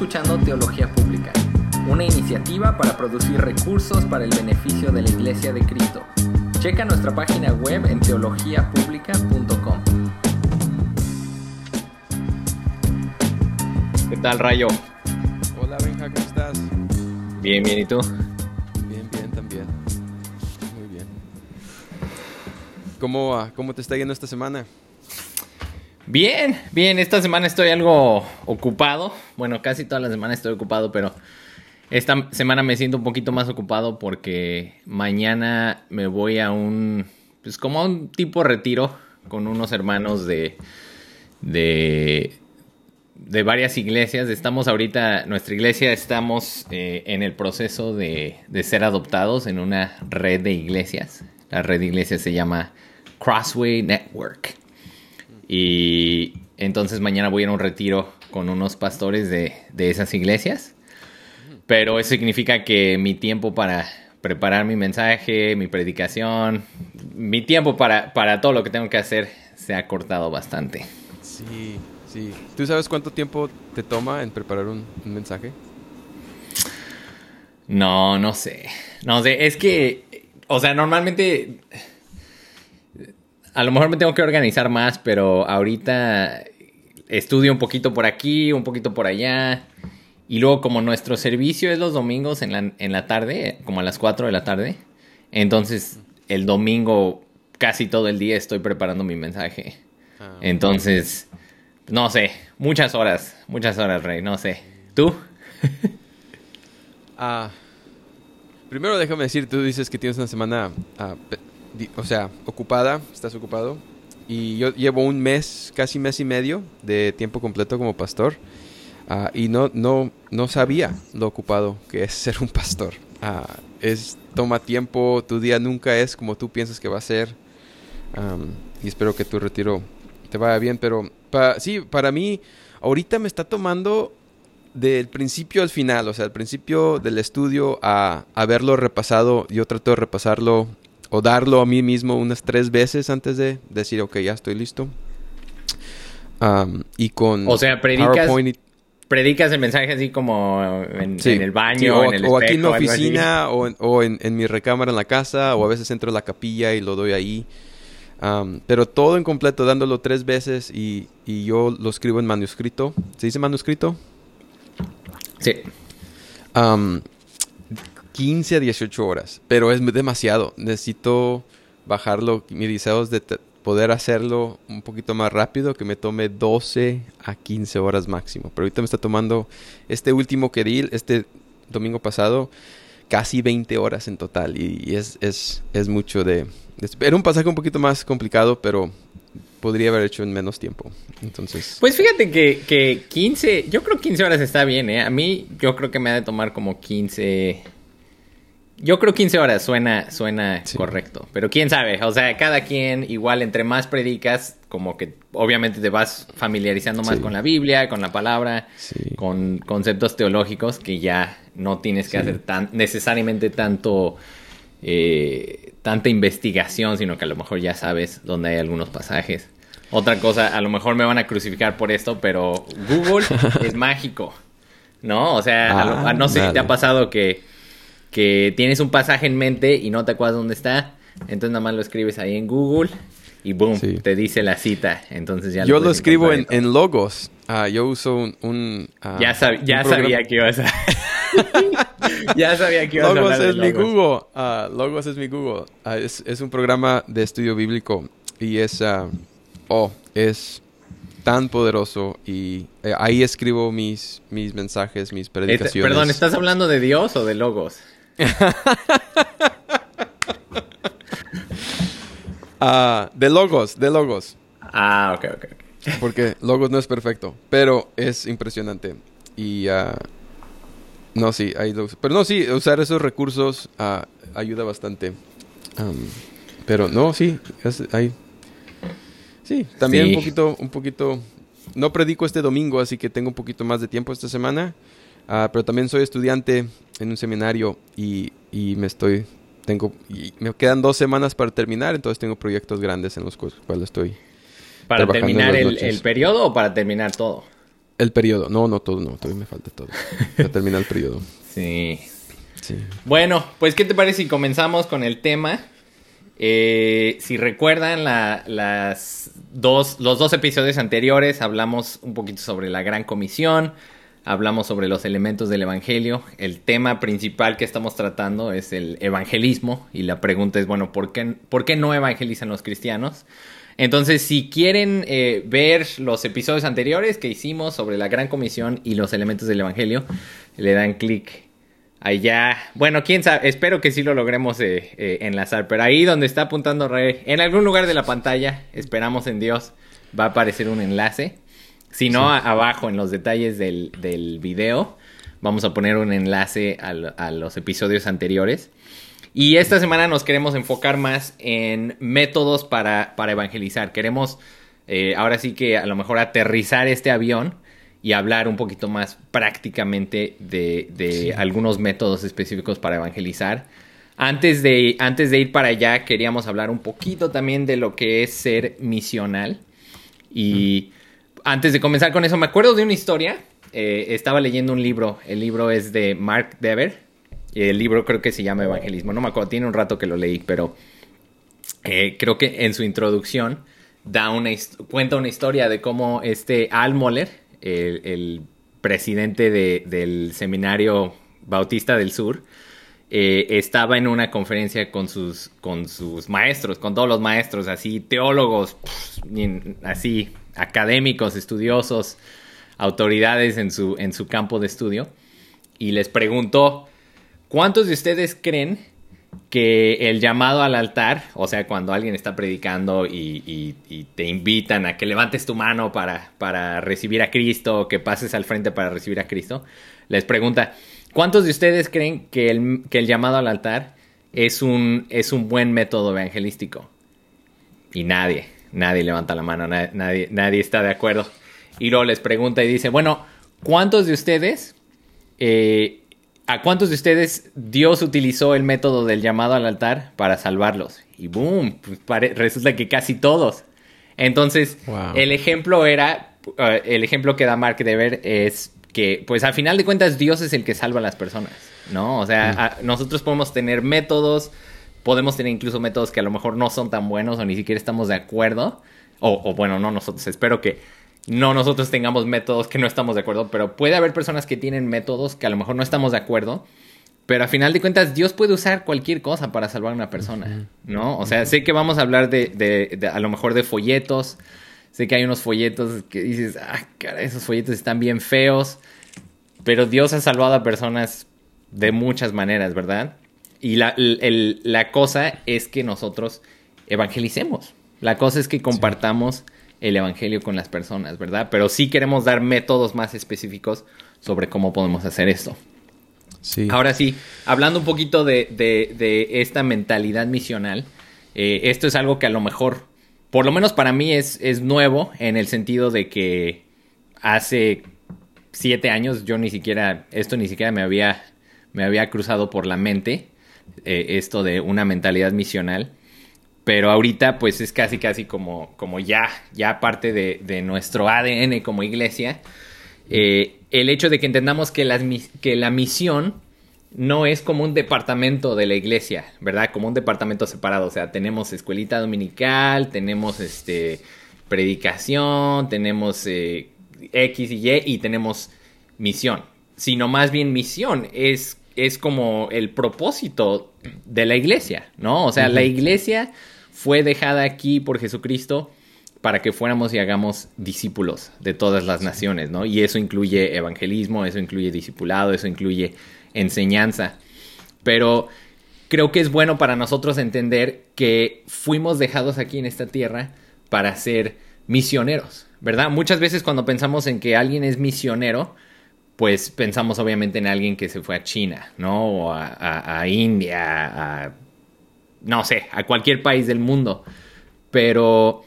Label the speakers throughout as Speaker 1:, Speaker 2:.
Speaker 1: escuchando Teología Pública, una iniciativa para producir recursos para el beneficio de la Iglesia de Cristo. Checa nuestra página web en teologiapublica.com. ¿Qué tal, Rayo?
Speaker 2: Hola, Benja, ¿cómo estás?
Speaker 1: Bien, bien, ¿y tú?
Speaker 2: Bien, bien, también. Muy bien. ¿Cómo, cómo te está yendo esta semana?
Speaker 1: Bien, bien, esta semana estoy algo ocupado. Bueno, casi toda la semana estoy ocupado, pero esta semana me siento un poquito más ocupado porque mañana me voy a un, pues como a un tipo retiro con unos hermanos de, de, de varias iglesias. Estamos ahorita, nuestra iglesia, estamos eh, en el proceso de, de ser adoptados en una red de iglesias. La red de iglesias se llama Crossway Network. Y entonces mañana voy a ir a un retiro con unos pastores de, de esas iglesias. Pero eso significa que mi tiempo para preparar mi mensaje, mi predicación, mi tiempo para, para todo lo que tengo que hacer se ha cortado bastante.
Speaker 2: Sí, sí. ¿Tú sabes cuánto tiempo te toma en preparar un, un mensaje?
Speaker 1: No, no sé. No sé, es que, o sea, normalmente a lo mejor me tengo que organizar más, pero ahorita estudio un poquito por aquí, un poquito por allá. Y luego como nuestro servicio es los domingos en la, en la tarde, como a las 4 de la tarde, entonces el domingo casi todo el día estoy preparando mi mensaje.
Speaker 2: Ah,
Speaker 1: Entonces, no sé, muchas horas, muchas horas, Rey, no sé. ¿Tú?
Speaker 2: Ah, primero déjame decir, tú dices que tienes una semana, ah, o sea, ocupada, estás ocupado. Y yo llevo un mes, casi mes y medio de tiempo completo como pastor. ah, y no, no, no sabía lo ocupado que es ser un pastor. Ah, es, toma tiempo, tu día nunca es como tú piensas que va a ser. Am, y espero que tu retiro te vaya bien. Pero pa- sí, para mí, ahorita me está tomando del principio al final, o sea, al principio del estudio a haberlo repasado, yo trato de repasarlo o darlo a mí mismo unas tres veces antes de decir, ok, ya estoy listo. Am, y con
Speaker 1: O sea, predicas-
Speaker 2: y-
Speaker 1: ¿Predicas el mensaje así como en,
Speaker 2: Sí,
Speaker 1: en el baño,
Speaker 2: sí, o,
Speaker 1: en el
Speaker 2: o aquí en mi oficina o, en, o en- en mi recámara en la casa o a veces entro a la capilla y lo doy ahí. Am, pero todo en completo, dándolo tres veces y, y yo lo escribo en manuscrito. ¿Se dice manuscrito?
Speaker 1: Sí.
Speaker 2: Am, 15 a 18 horas, pero es demasiado. Necesito bajarlo. Mi deseo es de poder hacerlo un poquito más rápido, que me tome 12 a 15 horas máximo. Pero ahorita me está tomando este último que di, este domingo pasado, casi 20 horas en total. Y, y es, es, es mucho de, de- Era un pasaje un poquito más complicado, pero podría haber hecho en menos tiempo. Entonces...
Speaker 1: Pues fíjate que, que 15, yo creo que 15 horas está bien, ¿eh? A mí yo creo que me ha de tomar como 15... Yo creo 15 horas suena, suena
Speaker 2: Sí.
Speaker 1: correcto, pero quién sabe, o sea, cada quien igual entre más predicas, como que obviamente te vas familiarizando más
Speaker 2: Sí.
Speaker 1: con la Biblia, con la palabra,
Speaker 2: Sí.
Speaker 1: con conceptos teológicos que ya no tienes que hacer tan necesariamente tanto eh, tanta investigación, sino que a lo mejor ya sabes dónde hay algunos pasajes. Otra cosa, a lo mejor me van a crucificar por esto, pero Google es mágico, ¿no? O sea, a lo- a- no sé si te ha pasado que, que tienes un pasaje en mente y no te acuerdas dónde está, entonces nada más lo escribes ahí en Google y boom,
Speaker 2: Sí.
Speaker 1: te dice la cita, entonces ya
Speaker 2: Yo lo escribo en, en logos. Ah, yo uso un... un, ah,
Speaker 1: Ya, sab- ya
Speaker 2: un
Speaker 1: sabía que ibas a... ya sabía que ibas a
Speaker 2: Logos
Speaker 1: hablar de
Speaker 2: es mi
Speaker 1: logos.
Speaker 2: Google. Ah, logos es mi Google. Es, es un programa de estudio bíblico y es... oh, es tan poderoso y eh, ahí escribo mis, mis mensajes, mis
Speaker 1: Este-
Speaker 2: predicaciones.
Speaker 1: perdón, ¿estás hablando de Dios o de logos?
Speaker 2: Ah, de logos, de logos.
Speaker 1: Ah, ok, ok.
Speaker 2: Porque logos no es perfecto, pero es impresionante. Y ah, no, sí, ahí lo uso. Pero no, sí, usar esos recursos ah, ayuda bastante. Pero no, sí, es-. Sí, también
Speaker 1: Sí.
Speaker 2: un poquito, un poquito. No predico este domingo, así que tengo un poquito más de tiempo esta semana. Ah, pero también soy estudiante en un seminario y, y me estoy. Tengo, y me quedan dos semanas para terminar, entonces tengo proyectos grandes en los cu- cuales estoy
Speaker 1: ¿Para terminar el, el periodo o para terminar todo?
Speaker 2: El periodo. No, no todo, no. Todavía me falta todo. Ya termina el periodo.
Speaker 1: Sí. sí. Bueno, pues, ¿qué te parece si comenzamos con el tema? Eh, si recuerdan las dos, los dos episodios anteriores, hablamos un poquito sobre la Gran Comisión, hablamos sobre los elementos del Evangelio. El tema principal que estamos tratando es el evangelismo y la pregunta es, bueno, ¿por qué, ¿por qué no evangelizan los cristianos? Entonces, si quieren eh, ver los episodios anteriores que hicimos sobre la Gran Comisión y los elementos del Evangelio, le dan clic allá. Bueno, quién sabe, espero que sí lo logremos eh, eh, enlazar, pero ahí donde está apuntando Rey, en algún lugar de la pantalla, esperamos en Dios, va a aparecer un enlace. Si no, abajo en los detalles del, del, video, vamos a poner un enlace a, los episodios anteriores. Y esta semana nos queremos enfocar más en métodos para, para evangelizar. Queremos eh, ahora sí que a lo mejor aterrizar este avión y hablar un poquito más prácticamente de, algunos métodos específicos para evangelizar. Antes de, antes de ir para allá, queríamos hablar un poquito también de lo que es ser misional. Y antes de comenzar con eso, me acuerdo de una historia. Eh, estaba leyendo un libro. El libro es de Mark Dever. El libro creo que se llama Evangelismo. No me acuerdo, tiene un rato que lo leí, pero eh, creo que en su introducción da una cuenta una historia de cómo este Al Moller, el, presidente del seminario Bautista del Sur, eh, estaba en una conferencia con sus, con sus maestros, con todos los maestros, así teólogos, así académicos, estudiosos, autoridades en su, en su campo de estudio, y les preguntó, ¿cuántos de ustedes creen que el llamado al altar, o sea, cuando alguien está predicando y, te invitan a que levantes tu mano para, para recibir a Cristo, o que pases al frente para recibir a Cristo, les pregunta, ¿cuántos de ustedes creen que el, que el llamado al altar es un, es un buen método evangelístico? Y nadie, nadie levanta la mano, nadie, nadie, está de acuerdo. Y luego les pregunta y dice, bueno, ¿cuántos de ustedes eh, ¿A cuántos de ustedes Dios utilizó el método del llamado al altar para salvarlos? Y boom, pues resulta que casi todos. Entonces, el ejemplo era, uh, el ejemplo que da Mark Dever es que, pues al final de cuentas, Dios es el que salva a las personas, ¿no? O sea, nosotros podemos tener métodos, podemos tener incluso métodos que a lo mejor no son tan buenos o ni siquiera estamos de acuerdo. o bueno, no nosotros, espero que no nosotros tengamos métodos que no estamos de acuerdo, pero puede haber personas que tienen métodos que a lo mejor no estamos de acuerdo, pero a final de cuentas Dios puede usar cualquier cosa para salvar a una persona, ¿no? O sea, sé que vamos a hablar de, de, a lo mejor de folletos, sé que hay unos folletos que dices, ah, cara, esos folletos están bien feos, pero Dios ha salvado a personas de muchas maneras, ¿verdad? Y la, la cosa es que nosotros evangelicemos. La cosa es que compartamos el Evangelio con las personas, ¿verdad? Pero sí queremos dar métodos más específicos sobre cómo podemos hacer esto. Sí. Ahora sí, hablando un poquito de, de, esta mentalidad misional, eh, esto es algo que a lo mejor, por lo menos para mí, es, es nuevo en el sentido de que hace siete años yo ni siquiera, esto ni siquiera me había, me había cruzado por la mente, eh, esto de una mentalidad misional pero ahorita pues es casi casi como, como ya, ya parte de, nuestro ADN como iglesia. Eh, el hecho de que entendamos que, que la misión no es como un departamento de la iglesia, ¿verdad? Como un departamento separado. O sea, tenemos escuelita dominical, tenemos este predicación, tenemos eh, X y Y y tenemos misión. Sino más bien misión es, es como el propósito de la iglesia, ¿no? O sea, la iglesia fue dejada aquí por Jesucristo para que fuéramos y hagamos discípulos de todas las naciones, ¿no? Y eso incluye evangelismo, eso incluye discipulado, eso incluye enseñanza. Pero creo que es bueno para nosotros entender que fuimos dejados aquí en esta tierra para ser misioneros, ¿verdad? Muchas veces cuando pensamos en que alguien es misionero, pues pensamos obviamente en alguien que se fue a China, ¿no? O a, India, a no sé, a cualquier país del mundo. Pero,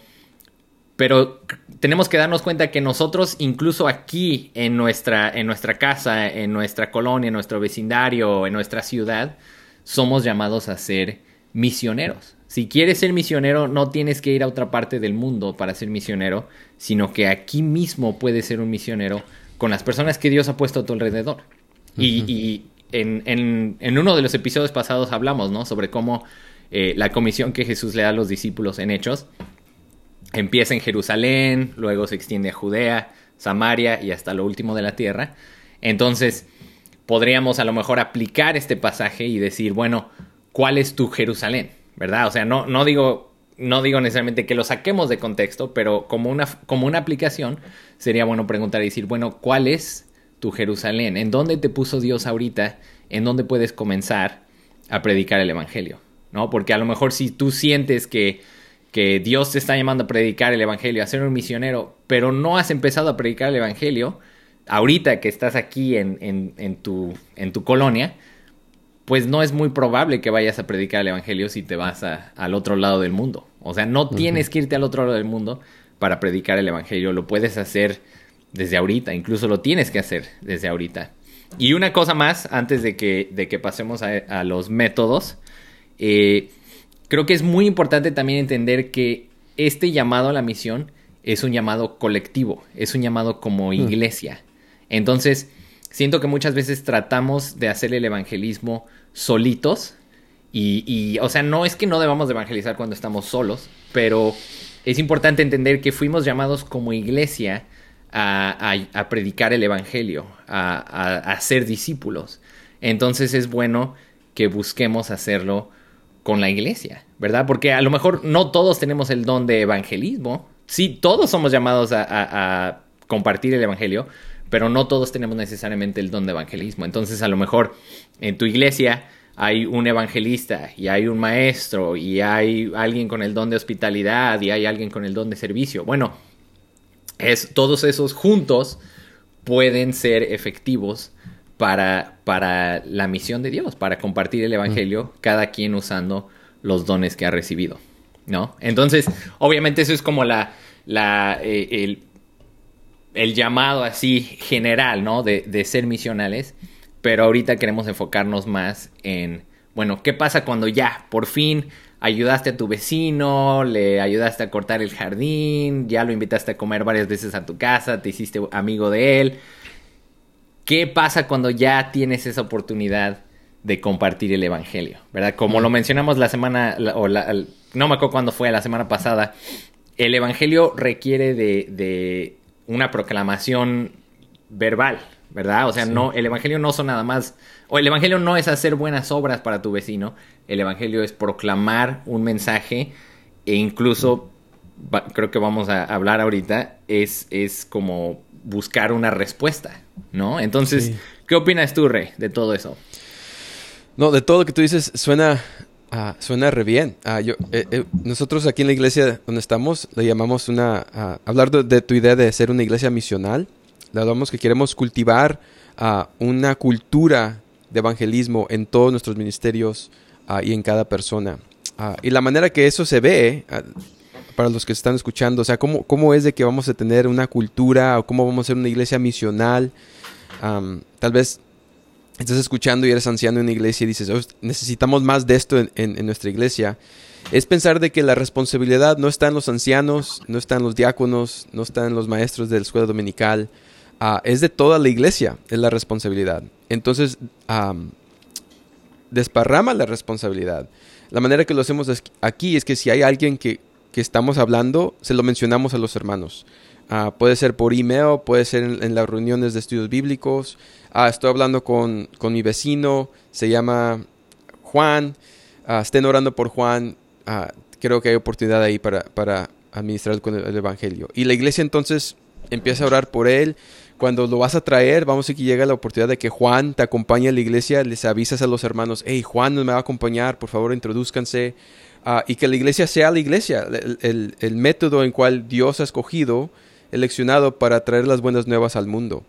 Speaker 1: pero tenemos que darnos cuenta que nosotros, incluso aquí en nuestra, en nuestra casa, en nuestra colonia, en nuestro vecindario, en nuestra ciudad, somos llamados a ser misioneros. Si quieres ser misionero, no tienes que ir a otra parte del mundo para ser misionero, sino que aquí mismo puedes ser un misionero con las personas que Dios ha puesto a tu alrededor. Y, en, uno de los episodios pasados hablamos, ¿no? Sobre cómo eh, la comisión que Jesús le da a los discípulos en Hechos empieza en Jerusalén, luego se extiende a Judea, Samaria y hasta lo último de la tierra. Entonces, podríamos a lo mejor aplicar este pasaje y decir, bueno, ¿cuál es tu Jerusalén? ¿Verdad? O sea, no, no digo no digo necesariamente que lo saquemos de contexto, pero como una, como una aplicación sería bueno preguntar y decir, bueno, ¿cuál es tu Jerusalén? ¿En dónde te puso Dios ahorita? ¿En dónde puedes comenzar a predicar el Evangelio? ¿No? Porque a lo mejor si tú sientes que que Dios te está llamando a predicar el Evangelio, a ser un misionero, pero no has empezado a predicar el Evangelio, ahorita que estás aquí en, en, tu, en tu colonia, pues no es muy probable que vayas a predicar el Evangelio si te vas al otro lado del mundo. O sea, no tienes que irte al otro lado del mundo para predicar el Evangelio, lo puedes hacer desde ahorita, incluso lo tienes que hacer desde ahorita. Y una cosa más, antes de que, de que pasemos a, los métodos, eh, creo que es muy importante también entender que este llamado a la misión es un llamado colectivo, es un llamado como iglesia. Entonces, siento que muchas veces tratamos de hacer el evangelismo solitos y, o sea, no es que no debamos de evangelizar cuando estamos solos, pero es importante entender que fuimos llamados como iglesia a, predicar el evangelio, a, a ser discípulos. Entonces es bueno que busquemos hacerlo con la iglesia, ¿verdad? Porque a lo mejor no todos tenemos el don de evangelismo. Sí, todos somos llamados a, compartir el evangelio, pero no todos tenemos necesariamente el don de evangelismo. Entonces, a lo mejor en tu iglesia hay un evangelista y hay un maestro y hay alguien con el don de hospitalidad y hay alguien con el don de servicio. Bueno, es, todos esos juntos pueden ser efectivos para, para la misión de Dios, para compartir el Evangelio, cada quien usando los dones que ha recibido, ¿no? Entonces, obviamente eso es como la, la eh, el, el, llamado así general, ¿no? De, de ser misionales, pero ahorita queremos enfocarnos más en, bueno, ¿qué pasa cuando ya, por fin, ayudaste a tu vecino, le ayudaste a cortar el jardín, ya lo invitaste a comer varias veces a tu casa, te hiciste amigo de él, ¿Qué pasa cuando ya tienes esa oportunidad de compartir el Evangelio? ¿Verdad? Como lo mencionamos la semana, o no me acuerdo cuándo fue, la semana pasada, el Evangelio requiere de, una proclamación verbal, ¿verdad? O sea, no, el Evangelio no son nada más, o el Evangelio no es hacer buenas obras para tu vecino, el Evangelio es proclamar un mensaje e incluso, creo que vamos a hablar ahorita, es, es como buscar una respuesta, ¿no? Entonces, ¿qué opinas tú, Rey, de todo eso?
Speaker 2: No, de todo lo que tú dices suena, uh, suena re bien. Uh, yo, eh, eh, nosotros aquí en la iglesia donde estamos le llamamos una... Uh, hablar de, tu idea de ser una iglesia misional. Le hablamos que queremos cultivar una cultura de evangelismo en todos nuestros ministerios y en cada persona. y la manera que eso se ve para los que están escuchando? O sea, ¿cómo, ¿cómo es de que vamos a tener una cultura o cómo vamos a ser una iglesia misional? tal vez estás escuchando y eres anciano en una iglesia y dices, oh, necesitamos más de esto en, nuestra iglesia. Es pensar de que la responsabilidad no está en los ancianos, no está en los diáconos, no está en los maestros de la escuela dominical, ah, es de toda la iglesia, es la responsabilidad. Entonces, desparrama la responsabilidad. La manera que lo hacemos aquí es que si hay alguien que que estamos hablando, se lo mencionamos a los hermanos. Ah, puede ser por email, puede ser en, las reuniones de estudios bíblicos. Ah, estoy hablando con, mi vecino, se llama Juan. Ah, estén orando por Juan. creo que hay oportunidad ahí para, para administrar con el, Evangelio. Y la iglesia entonces empieza a orar por él. Cuando lo vas a traer, vamos a que llega la oportunidad de que Juan te acompañe a la iglesia, les avisas a los hermanos, hey, Juan me va a acompañar, por favor introduzcanse. Y que la iglesia sea la iglesia, el, el, método en cual Dios ha escogido, eleccionado para traer las buenas nuevas al mundo.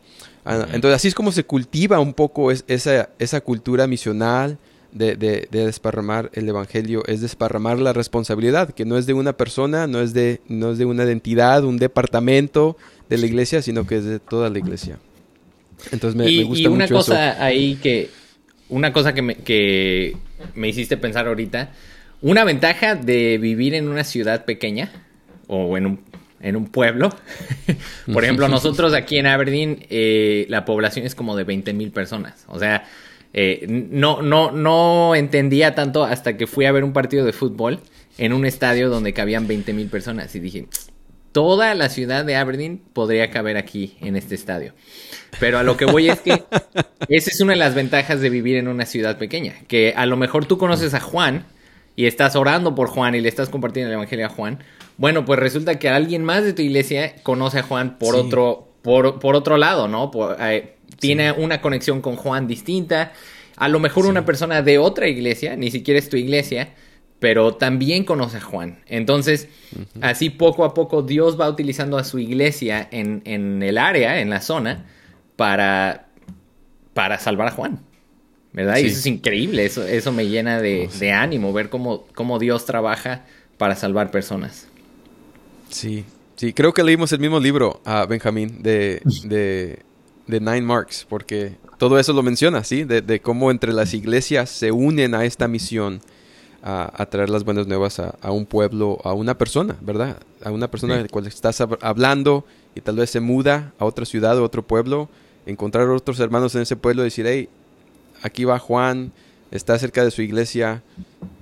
Speaker 2: Ah, entonces así es como se cultiva un poco esa, esa cultura misional de, de, desparramar el Evangelio, es desparramar la responsabilidad, que no es de una persona, no es de, no es de una identidad, un departamento de la iglesia, sino que es de toda la iglesia.
Speaker 1: Entonces me, y, gusta y una cosa ahí que, una cosa que me, que me hiciste pensar ahorita, una ventaja de vivir en una ciudad pequeña o en un, en un pueblo, Por ejemplo, nosotros aquí en Aberdeen, eh, la población es como de 20 mil personas. O sea, eh, no, no, no entendía tanto hasta que fui a ver un partido de fútbol en un estadio donde cabían 20 mil personas y dije, toda la ciudad de Aberdeen podría caber aquí en este estadio. Pero a lo que voy es que esa es una de las ventajas de vivir en una ciudad pequeña, que a lo mejor tú conoces a Juan y estás orando por Juan y le estás compartiendo el evangelio a Juan. Bueno, pues resulta que alguien más de tu iglesia conoce a Juan por otro por, por, otro lado, ¿no? Eh, tiene una conexión con Juan distinta. A lo mejor una persona de otra iglesia, ni siquiera es tu iglesia, pero también conoce a Juan. Entonces, así poco a poco Dios va utilizando a su iglesia en, en el área, en la zona, para, para salvar a Juan. ¿Verdad? Y eso es increíble, eso, eso me llena de, de ánimo, ver cómo, cómo, Dios trabaja para salvar personas.
Speaker 2: Sí, sí, creo que leímos el mismo libro, a Benjamín, de, de, de, Nine Marks, porque todo eso lo menciona, ¿sí? De, de, cómo entre las iglesias se unen a esta misión a, traer las buenas nuevas a, a, un pueblo, a una persona, ¿verdad? A una persona sí. de la cual estás hablando y tal vez se muda a otra ciudad o otro pueblo, encontrar otros hermanos en ese pueblo y decir, hey, aquí va Juan, está cerca de su iglesia,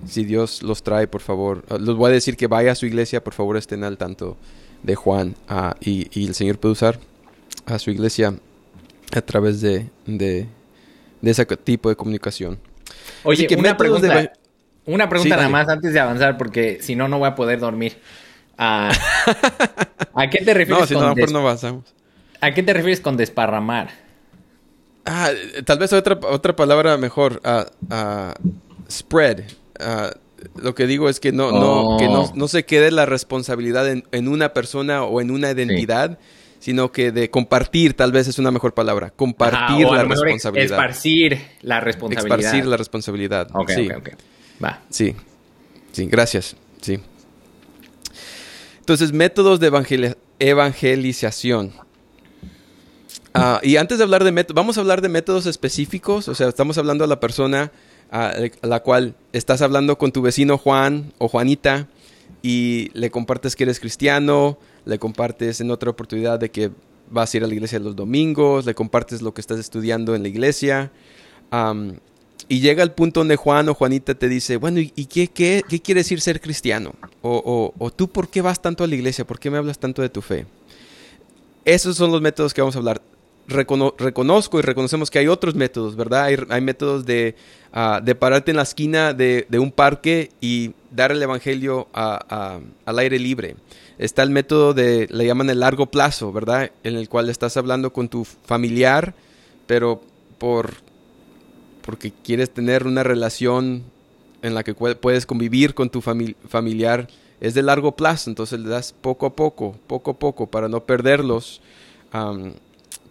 Speaker 2: si Dios los trae, por favor, ah, les voy a decir que vaya a su iglesia, por favor estén al tanto de Juan uh, y, y, el Señor puede usar a su iglesia a través de, de, de ese tipo de comunicación.
Speaker 1: Oye, que una pregunta, de... una pregunta sí, nada más antes de avanzar, porque si no, no voy a poder dormir. Uh, ¿A qué te refieres
Speaker 2: no, si
Speaker 1: con
Speaker 2: no, des... no avanzamos.
Speaker 1: ¿A qué te refieres con desparramar?
Speaker 2: Ah, tal vez otra, otra palabra mejor. Uh, uh, spread. Uh, lo que digo es que no, oh. no, que no, no, se quede la responsabilidad en, en, una persona o en una identidad, sí. sino que de compartir, tal vez es una mejor palabra. Compartir la responsabilidad.
Speaker 1: Esparcir la responsabilidad.
Speaker 2: Esparcir la responsabilidad.
Speaker 1: Okay,
Speaker 2: sí.
Speaker 1: okay, okay. Va.
Speaker 2: Sí. Sí, gracias. Sí. Entonces, métodos de evangel evangelización. Uh, y antes de hablar de métodos, vamos a hablar de métodos específicos, o sea, estamos hablando a la persona a, a, la cual estás hablando con tu vecino Juan o Juanita y le compartes que eres cristiano, le compartes en otra oportunidad de que vas a ir a la iglesia los domingos, le compartes lo que estás estudiando en la iglesia. Y llega el punto donde Juan o Juanita te dice, bueno, ¿y, qué, qué, quiere decir ser cristiano? O, o, o tú, ¿por qué vas tanto a la iglesia? ¿Por qué me hablas tanto de tu fe? Esos son los métodos que vamos a hablar recono reconozco y reconocemos que hay otros métodos, ¿verdad? Hay, métodos de, uh, de, pararte en la esquina de, un parque y dar el evangelio al aire libre. Está el método de, le llaman el largo plazo, ¿verdad? En el cual estás hablando con tu familiar, pero por porque quieres tener una relación en la que puedes convivir con tu fami familiar. Es de largo plazo, entonces le das poco a poco, poco a poco, para no perderlos.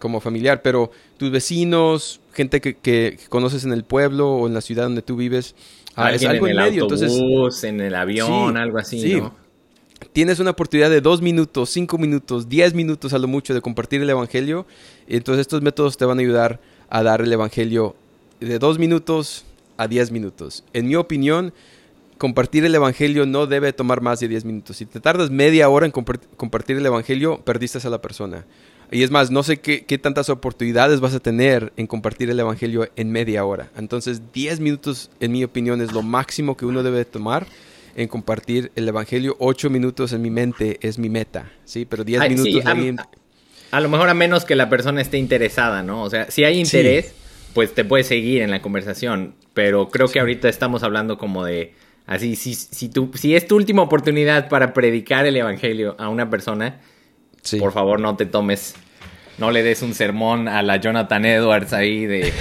Speaker 2: Como familiar, pero tus vecinos, gente que, que, conoces en el pueblo o en la ciudad donde tú vives,
Speaker 1: ah, es algo en, el medio. Autobús, entonces, en el avión, sí, algo así,
Speaker 2: sí.
Speaker 1: ¿no?
Speaker 2: Tienes una oportunidad de dos minutos, cinco minutos, diez minutos a lo mucho de compartir el evangelio. Entonces estos métodos te van a ayudar a dar el evangelio de dos minutos a diez minutos. En mi opinión, compartir el evangelio no debe tomar más de diez minutos. Si te tardas media hora en compart compartir el evangelio, perdiste a la persona. Y es más, no sé qué, qué, tantas oportunidades vas a tener en compartir el Evangelio en media hora. Entonces, 10 minutos, en mi opinión, es lo máximo que uno debe tomar en compartir el Evangelio. 8 minutos en mi mente es mi meta, ¿sí? Pero 10 minutos...
Speaker 1: Sí, a, a, lo mejor a menos que la persona esté interesada, ¿no? O sea, si hay interés, sí. pues te puedes seguir en la conversación. Pero creo que ahorita estamos hablando como de... Así, si, si, tu, si es tu última oportunidad para predicar el Evangelio a una persona Sí. Por favor, no te tomes, no le des un sermón a la Jonathan Edwards ahí de,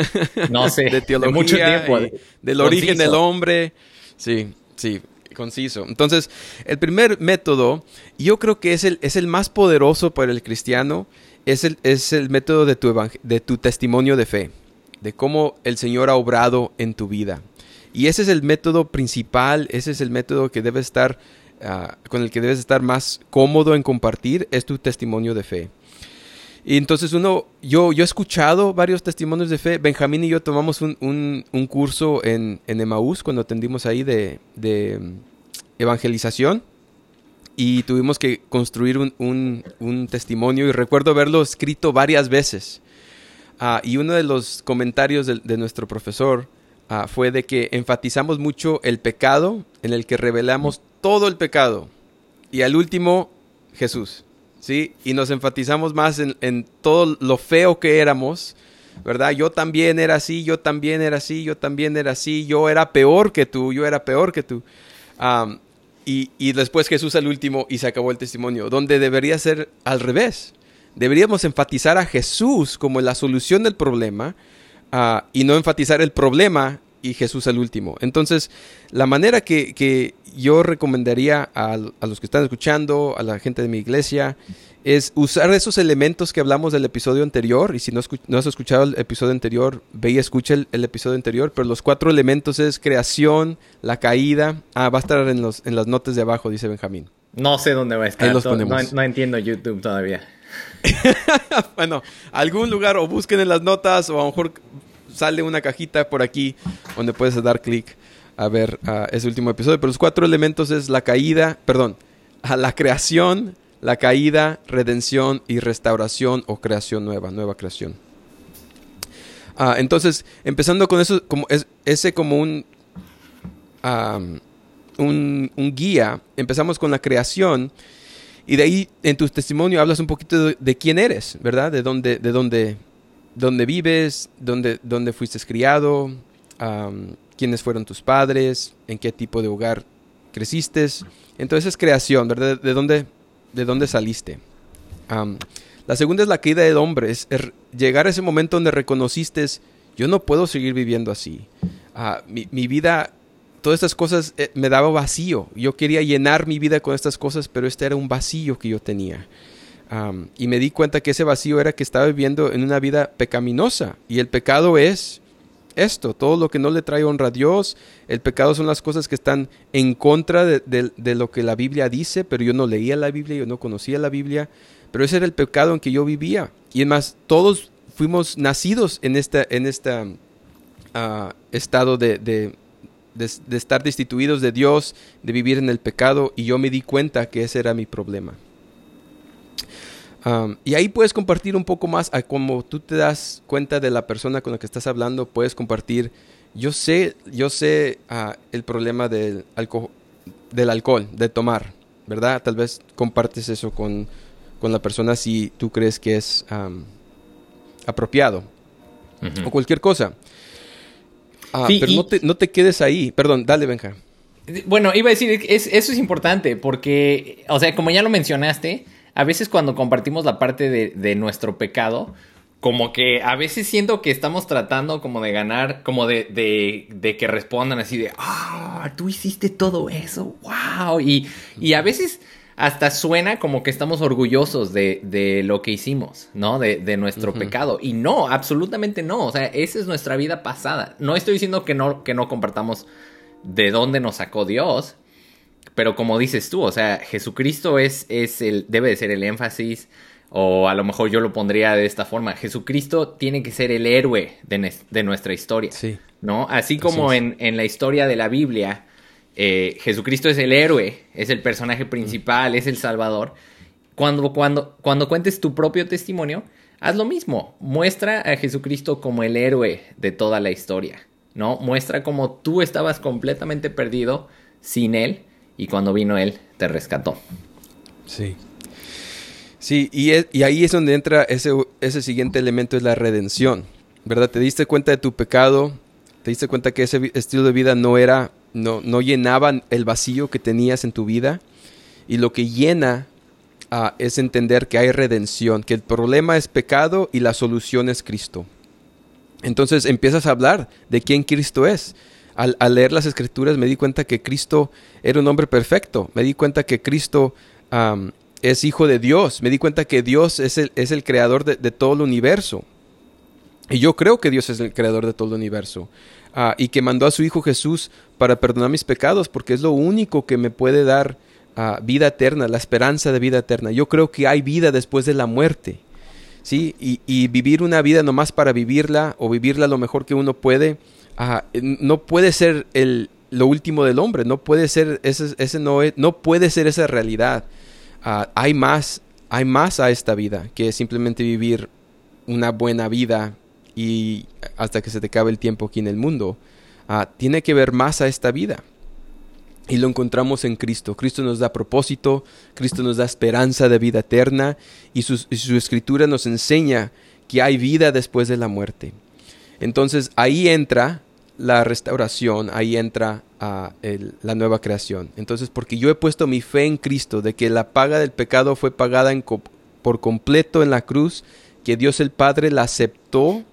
Speaker 1: no sé,
Speaker 2: de, teología
Speaker 1: de mucho tiempo.
Speaker 2: De, del conciso. origen del hombre. Sí, sí, conciso. Entonces, el primer método, yo creo que es el, es el más poderoso para el cristiano, es el, es el método de tu, de tu testimonio de fe, de cómo el Señor ha obrado en tu vida. Y ese es el método principal, ese es el método que debe estar Uh, con el que debes estar más cómodo en compartir es tu testimonio de fe. Y entonces uno, yo, yo he escuchado varios testimonios de fe. Benjamín y yo tomamos un, un, un curso en, en Emaús cuando atendimos ahí de, de, evangelización. y tuvimos que construir un, testimonio y recuerdo haberlo escrito varias veces. Ah, y uno de los comentarios de, nuestro profesor ah, fue de que enfatizamos mucho el pecado en el que revelamos todo el pecado y al último Jesús. ¿sí? Y nos enfatizamos más en, todo lo feo que éramos, ¿verdad? Yo también era así, yo también era así, yo también era así, yo era peor que tú, yo era peor que tú. y, y, después Jesús al último y se acabó el testimonio, donde debería ser al revés. Deberíamos enfatizar a Jesús como la solución del problema y no enfatizar el problema y Jesús al último. Entonces, la manera que, que yo recomendaría a, a, los que están escuchando, a la gente de mi iglesia, es usar esos elementos que hablamos del episodio anterior. Y si no, no has escuchado el episodio anterior, ve y escucha el, episodio anterior. Pero los cuatro elementos es creación, la caída. Ah, va a estar en, los, en las notas de abajo, dice Benjamín.
Speaker 1: No sé dónde va a estar. No, entiendo YouTube todavía.
Speaker 2: bueno, algún lugar o busquen en las notas o a lo mejor sale una cajita por aquí donde puedes dar clic a ver ese último episodio. Pero los cuatro elementos es la caída, perdón, a la creación, la caída, redención y restauración o creación nueva, nueva creación. Ah, entonces, empezando con eso, como es, ese como un, un, guía, empezamos con la creación y de ahí en tu testimonio hablas un poquito de, quién eres, ¿verdad? De dónde, de dónde, dónde vives, dónde, dónde fuiste criado, quiénes fueron tus padres, en qué tipo de hogar creciste. Entonces es creación, ¿verdad? De dónde, de dónde saliste. la segunda es la caída del hombre, es, llegar a ese momento donde reconociste, yo no puedo seguir viviendo así. Ah, mi, vida, todas estas cosas eh, me daba vacío. Yo quería llenar mi vida con estas cosas, pero este era un vacío que yo tenía. y me di cuenta que ese vacío era que estaba viviendo en una vida pecaminosa. Y el pecado es esto, todo lo que no le trae honra a Dios, el pecado son las cosas que están en contra de, lo que la Biblia dice, pero yo no leía la Biblia, yo no conocía la Biblia, pero ese era el pecado en que yo vivía. Y además, todos fuimos nacidos en este en esta, ah, estado de, de, estar destituidos de Dios, de vivir en el pecado, y yo me di cuenta que ese era mi problema y ahí puedes compartir un poco más a como tú te das cuenta de la persona con la que estás hablando, puedes compartir, yo sé, yo sé ah, el problema del, alcohol, del alcohol, de tomar, ¿verdad? Tal vez compartes eso con, con la persona si tú crees que es apropiado o cualquier cosa. Ah, pero no, te, no te quedes ahí. Perdón, dale, Benja.
Speaker 1: Bueno, iba a decir, es, eso es importante porque, o sea, como ya lo mencionaste, a veces cuando compartimos la parte de, nuestro pecado, como que a veces siento que estamos tratando como de ganar, como de, de, que respondan así de, ah, tú hiciste todo eso, wow. Y, y a veces hasta suena como que estamos orgullosos de, de lo que hicimos, ¿no? De, de nuestro pecado. Y no, absolutamente no. O sea, esa es nuestra vida pasada. No estoy diciendo que no, que no compartamos de dónde nos sacó Dios, pero como dices tú, o sea, Jesucristo es, es el, debe de ser el énfasis, o a lo mejor yo lo pondría de esta forma, Jesucristo tiene que ser el héroe de, nuestra historia, sí. ¿no? Así como en, en, la historia de la Biblia, eh, Jesucristo es el héroe, es el personaje principal, es el Salvador. Cuando, cuando, cuando cuentes tu propio testimonio, haz lo mismo, muestra a Jesucristo como el héroe de toda la historia, ¿no? Muestra como tú estabas completamente perdido sin Él y cuando vino Él te rescató.
Speaker 2: Sí. Sí, y, y ahí es donde entra ese, ese siguiente elemento, es la redención, ¿verdad? Te diste cuenta de tu pecado, te diste cuenta que ese estilo de vida no era, no, no llenaba el vacío que tenías en tu vida, y lo que llena ah, es entender que hay redención, que el problema es pecado y la solución es Cristo. Entonces empiezas a hablar de quién Cristo es al, leer las escrituras me di cuenta que Cristo era un hombre perfecto, me di cuenta que Cristo es hijo de Dios, me di cuenta que Dios es el, es el creador de, todo el universo. Y yo creo que Dios es el creador de todo el universo. Ah, y que mandó a su Hijo Jesús para perdonar mis pecados, porque es lo único que me puede dar ah, vida eterna, la esperanza de vida eterna. Yo creo que hay vida después de la muerte. ¿sí? Y, vivir una vida nomás para vivirla o vivirla lo mejor que uno puede, no puede ser el, lo último del hombre. No puede ser, ese, no, no puede ser esa realidad. Ah, hay más, hay más a esta vida que simplemente vivir una buena vida y hasta que se te acabe el tiempo aquí en el mundo. Ah, tiene que ver más a esta vida. Y lo encontramos en Cristo. Cristo nos da propósito, Cristo nos da esperanza de vida eterna y su, escritura nos enseña que hay vida después de la muerte. Entonces ahí entra la restauración, ahí entra ah, la nueva creación. Entonces, porque yo he puesto mi fe en Cristo, de que la paga del pecado fue pagada por completo en la cruz, que Dios el Padre la aceptó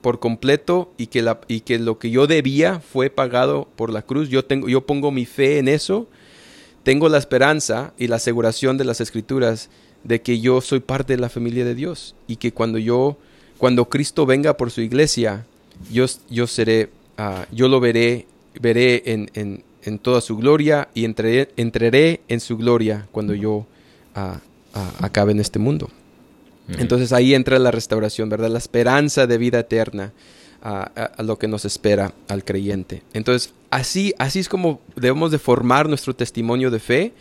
Speaker 2: por completo y que, la, y que lo que yo debía fue pagado por la cruz. Yo, tengo, yo pongo mi fe en eso. Tengo la esperanza y la aseguración de las escrituras de que yo soy parte de la familia de Dios y que cuando yo, cuando Cristo venga por su iglesia, yo, yo seré, ah, yo lo veré, veré en, en, en, toda su gloria y entraré, entraré en su gloria cuando yo ah, ah, acabe en este mundo. Entonces ahí entra la restauración, ¿verdad? La esperanza de vida eterna a, lo que nos espera al creyente. Entonces así, así es como debemos de formar nuestro testimonio de fe,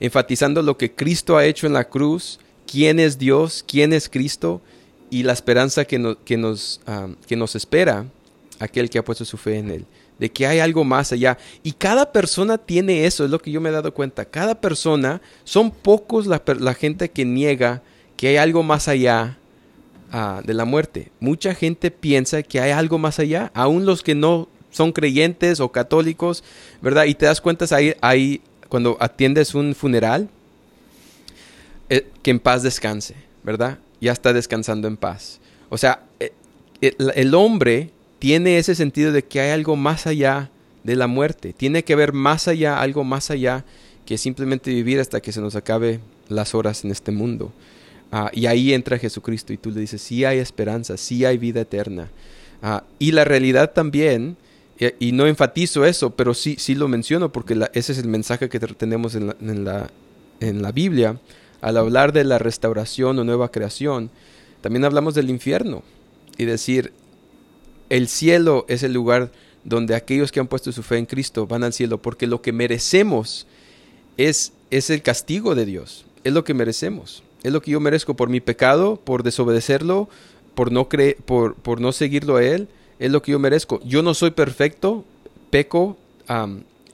Speaker 2: enfatizando lo que Cristo ha hecho en la cruz, quién es Dios, quién es Cristo y la esperanza que, que, nos, que nos espera aquel que ha puesto su fe en Él de que hay algo más allá. Y cada persona tiene eso, es lo que yo me he dado cuenta. Cada persona, son pocos la gente que niega que hay algo más allá ah, de la muerte. Mucha gente piensa que hay algo más allá, aún los que no son creyentes o católicos, ¿verdad? Y te das cuenta ahí, cuando atiendes un funeral, eh, que en paz descanse, ¿verdad? Ya está descansando en paz. O sea, eh, el hombre tiene ese sentido de que hay algo más allá de la muerte. Tiene que ver más allá, algo más allá que simplemente vivir hasta que se nos acabe las horas en este mundo. Ah, y ahí entra Jesucristo y tú le dices, sí hay esperanza, sí hay vida eterna. Ah, y la realidad también, eh, y no enfatizo eso, pero sí, sí lo menciono porque ese es el mensaje que tenemos en la, en, la, en la Biblia. Al hablar de la restauración o nueva creación, también hablamos del infierno. Y decir, el cielo es el lugar donde aquellos que han puesto su fe en Cristo van al cielo, porque lo que merecemos es, es el castigo de Dios, es lo que merecemos es lo que yo merezco por mi pecado, por desobedecerlo, por no, creer, por, por no seguirlo a Él, es lo que yo merezco. Yo no soy perfecto, peco,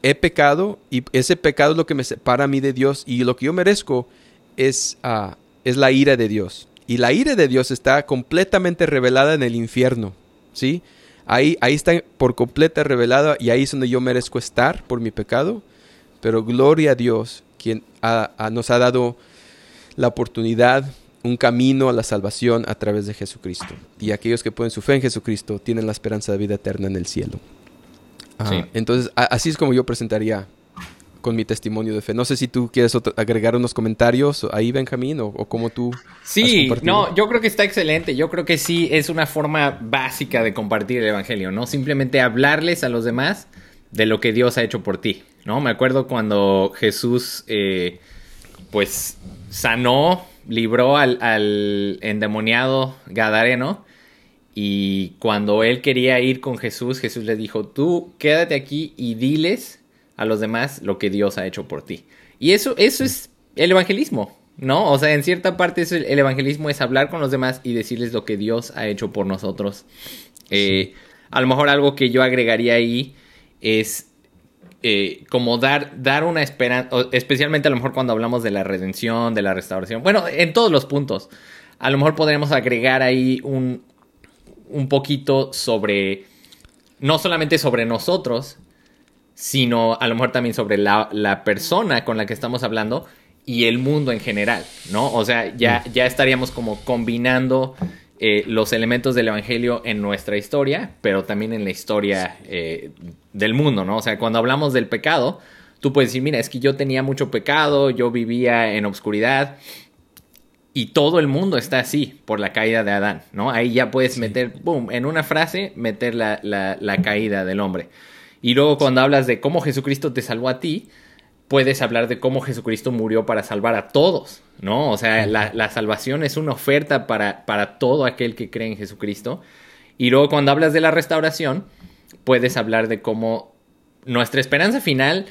Speaker 2: he pecado y ese pecado es lo que me separa a mí de Dios y lo que yo merezco es, uh, es la ira de Dios. Y la ira de Dios está completamente revelada en el infierno, ¿sí? Ahí, ahí está por completa revelada y ahí es donde yo merezco estar por mi pecado. Pero gloria a Dios, quien nos ha dado la oportunidad, un camino a la salvación a través de Jesucristo. Y aquellos que ponen su fe en Jesucristo tienen la esperanza de vida eterna en el cielo. Entonces, así es como yo presentaría con mi testimonio de fe. No sé si tú quieres agregar unos comentarios ahí, Benjamín, o, o cómo tú.
Speaker 1: Sí, no, yo creo que está excelente. Yo creo que sí es una forma básica de compartir el Evangelio, ¿no? Simplemente hablarles a los demás de lo que Dios ha hecho por ti, ¿no? Me acuerdo cuando Jesús, eh, pues, sanó, libró al, al endemoniado Gadareno. Y cuando él quería ir con Jesús, Jesús le dijo, tú quédate aquí y diles a los demás lo que Dios ha hecho por ti. Y eso, eso es el evangelismo, ¿no? O sea, en cierta parte el, evangelismo es hablar con los demás y decirles lo que Dios ha hecho por nosotros. Eh, a lo mejor algo que yo agregaría ahí es eh, como dar, dar una esperanza, especialmente a lo mejor cuando hablamos de la redención, de la restauración, bueno, en todos los puntos, a lo mejor podríamos agregar ahí un, un poquito sobre, no solamente sobre nosotros, sino a lo mejor también sobre la, la, persona con la que estamos hablando y el mundo en general, ¿no? O sea, ya, mm. ya estaríamos como combinando eh, los elementos del Evangelio en nuestra historia, pero también en la historia eh, del mundo, ¿no? O sea, cuando hablamos del pecado, tú puedes decir, mira, es que yo tenía mucho pecado, yo vivía en obscuridad, y todo el mundo está así por la caída de Adán, ¿no? Ahí ya puedes meter, boom, en una frase, meter la, la, la caída del hombre. Y luego cuando hablas de cómo Jesucristo te salvó a ti, puedes hablar de cómo Jesucristo murió para salvar a todos, ¿no? O sea, la, salvación es una oferta para, para todo aquel que cree en Jesucristo. Y luego cuando hablas de la restauración, puedes hablar de cómo nuestra esperanza final,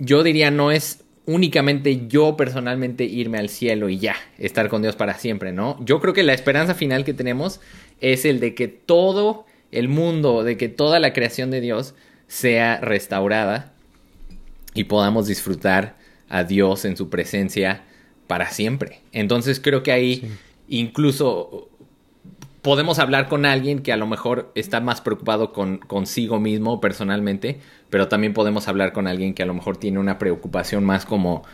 Speaker 1: yo diría, no es únicamente yo personalmente irme al cielo y ya, estar con Dios para siempre, ¿no? Yo creo que la esperanza final que tenemos es el de que todo el mundo, de que toda la creación de Dios sea restaurada y podamos disfrutar a Dios en su presencia para siempre. Entonces creo que ahí incluso podemos hablar con alguien que a lo mejor está más preocupado con consigo mismo personalmente, pero también podemos hablar con alguien que a lo mejor tiene una preocupación más como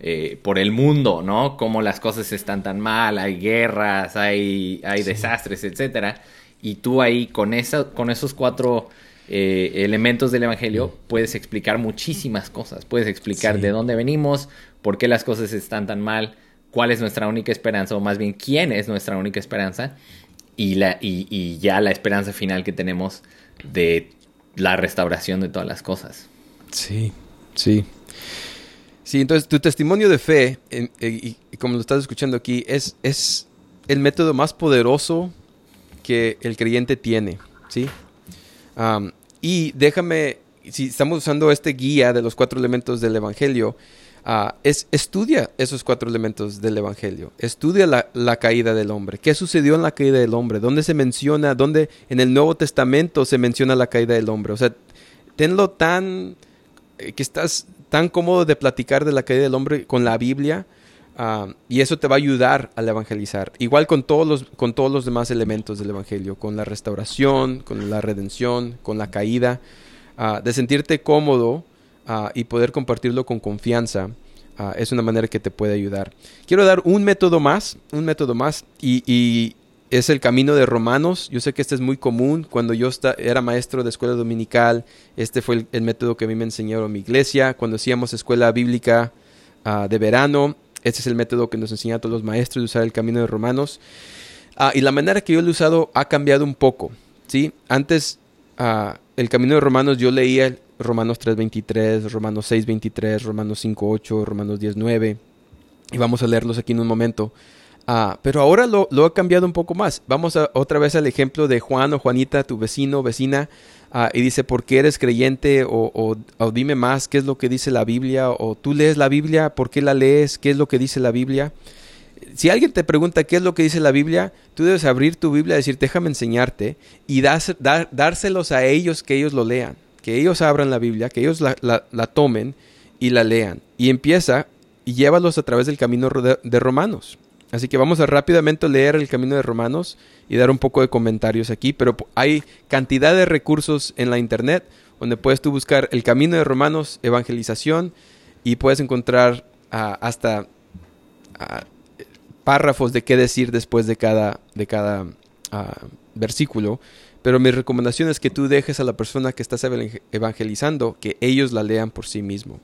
Speaker 1: eh, por el mundo, ¿no? Cómo las cosas están tan mal, hay guerras, hay, hay desastres, etcétera. Y tú ahí con, esa, con esos cuatro eh, elementos del Evangelio puedes explicar muchísimas cosas. Puedes explicar de dónde venimos, por qué las cosas están tan mal, cuál es nuestra única esperanza, o más bien quién es nuestra única esperanza y, la, y, ya la esperanza final que tenemos de la restauración de todas las cosas.
Speaker 2: Sí, sí. Sí, entonces tu testimonio de fe, eh, y, como lo estás escuchando aquí, es, es el método más poderoso que el creyente tiene, ¿sí? Y déjame, si estamos usando este guía de los cuatro elementos del Evangelio, Ah, es, estudia esos cuatro elementos del Evangelio. Estudia la, caída del hombre. ¿Qué sucedió en la caída del hombre? ¿Dónde se menciona? ¿Dónde en el Nuevo Testamento se menciona la caída del hombre? O sea, tenlo tan... Eh, que estás tan cómodo de platicar de la caída del hombre con la Biblia. Ah, y eso te va a ayudar al evangelizar. Igual con todos, los, con todos los demás elementos del Evangelio. Con la restauración, con la redención, con la caída. Ah, de sentirte cómodo Ah, y poder compartirlo con confianza es una manera que te puede ayudar. Quiero dar un método más, un método más, y, es el camino de Romanos. Yo sé que este es muy común. Cuando yo era maestro de escuela dominical, este fue el, método que a mí me enseñaron mi iglesia. Cuando hacíamos escuela bíblica de verano, este es el método que nos enseñan todos los maestros de usar el camino de Romanos. y la manera que yo lo he usado ha cambiado un poco. ¿sí? Antes, el camino de Romanos yo leía Romanos 3.23, Romanos 6.23, Romanos 5.8, Romanos 10.9. Y vamos a leerlos aquí en un momento. Ah, pero ahora lo, lo, he cambiado un poco más. Vamos a, otra vez al ejemplo de Juan o Juanita, tu vecino, vecina, ah, y dice, ¿por qué eres creyente? O, o, dime más, ¿qué es lo que dice la Biblia? O tú lees la Biblia, ¿por qué la lees? ¿Qué es lo que dice la Biblia? Si alguien te pregunta qué es lo que dice la Biblia, tú debes abrir tu Biblia y decir, déjame enseñarte y dárselos a ellos que ellos lo lean que ellos abran la Biblia, que ellos la, tomen y la lean. Y empieza y llévalos a través del camino de, Romanos. Así que vamos a rápidamente leer el camino de Romanos y dar un poco de comentarios aquí, pero hay cantidad de recursos en la internet donde puedes tú buscar el camino de Romanos, evangelización, y puedes encontrar ah, hasta ah, párrafos de qué decir después de cada, de cada ah, versículo. Pero mi recomendación es que tú dejes a la persona que estás evangelizando que ellos la lean por sí mismo.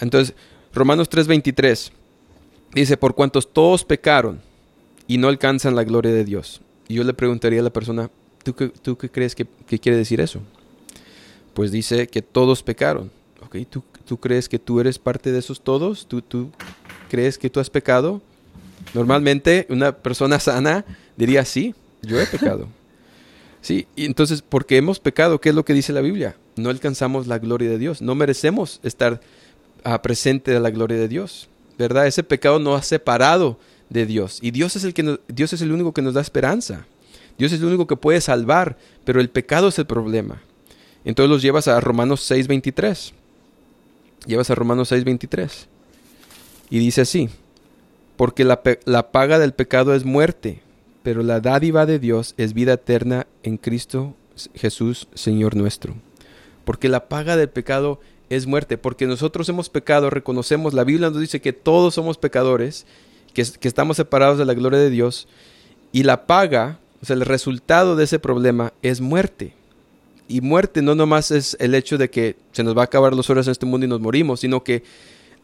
Speaker 2: Entonces, Romanos 3:23 dice, por cuantos todos pecaron y no alcanzan la gloria de Dios. Y yo le preguntaría a la persona, ¿tú qué, tú qué crees que, quiere decir eso? Pues dice que todos pecaron. Okay, ¿tú, ¿Tú crees que tú eres parte de esos todos? ¿Tú, ¿Tú crees que tú has pecado? Normalmente una persona sana diría, sí, yo he pecado. Sí, y entonces, porque hemos pecado, ¿qué es lo que dice la Biblia? No alcanzamos la gloria de Dios, no merecemos estar ah, presente de la gloria de Dios, ¿verdad? Ese pecado nos ha separado de Dios y Dios es el que Dios es el único que nos da esperanza. Dios es el único que puede salvar, pero el pecado es el problema. Entonces los llevas a Romanos 6:23. Llevas a Romanos 6:23. Y dice así, porque la, la paga del pecado es muerte, pero la dádiva de Dios es vida eterna en Cristo Jesús, Señor nuestro. Porque la paga del pecado es muerte, porque nosotros hemos pecado, reconocemos, la Biblia nos dice que todos somos pecadores, que, que estamos separados de la gloria de Dios, y la paga, o sea, el resultado de ese problema es muerte. Y muerte no nomás es el hecho de que se nos va a acabar los horas en este mundo y nos morimos, sino que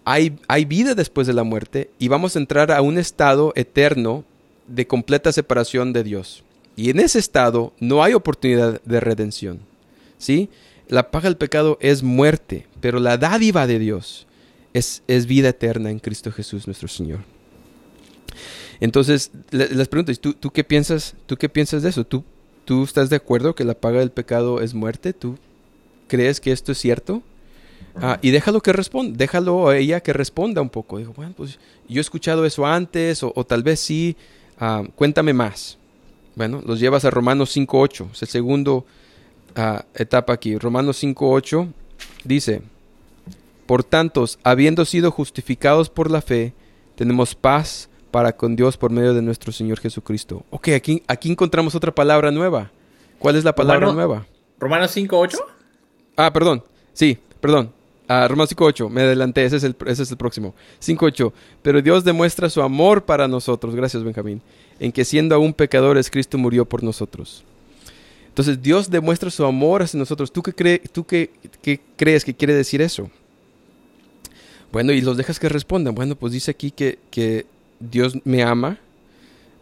Speaker 2: hay, hay vida después de la muerte y vamos a entrar a un estado eterno de completa separación de Dios. Y en ese estado no hay oportunidad de redención. ¿Sí? La paga del pecado es muerte, pero la dádiva de Dios es, es vida eterna en Cristo Jesús nuestro Señor. Entonces, les pregunto, ¿tú, ¿tú, qué piensas? ¿Tú qué piensas de eso? ¿Tú, ¿Tú estás de acuerdo que la paga del pecado es muerte? ¿Tú crees que esto es cierto? Ah, y déjalo que responda, déjalo a ella que responda un poco. Digo, bueno, pues yo he escuchado eso antes, o, tal vez sí, ah, cuéntame más. Bueno, los llevas a Romanos 5.8, es el segundo etapa aquí. Romanos 5.8 dice, por tanto, habiendo sido justificados por la fe, tenemos paz para con Dios por medio de nuestro Señor Jesucristo. Ok, aquí, aquí encontramos otra palabra nueva. ¿Cuál es la palabra nueva?
Speaker 1: Romanos 5.8.
Speaker 2: Ah, perdón. Sí, perdón. Ah, Romanos 5.8, me adelanté, ese es el, ese es el próximo. 5.8, pero Dios demuestra su amor para nosotros, gracias Benjamín, en que siendo aún pecadores, Cristo murió por nosotros. Entonces Dios demuestra su amor hacia nosotros. ¿Tú qué, tú qué, crees que quiere decir eso? Bueno, y los dejas que respondan. Bueno, pues dice aquí que, que Dios me ama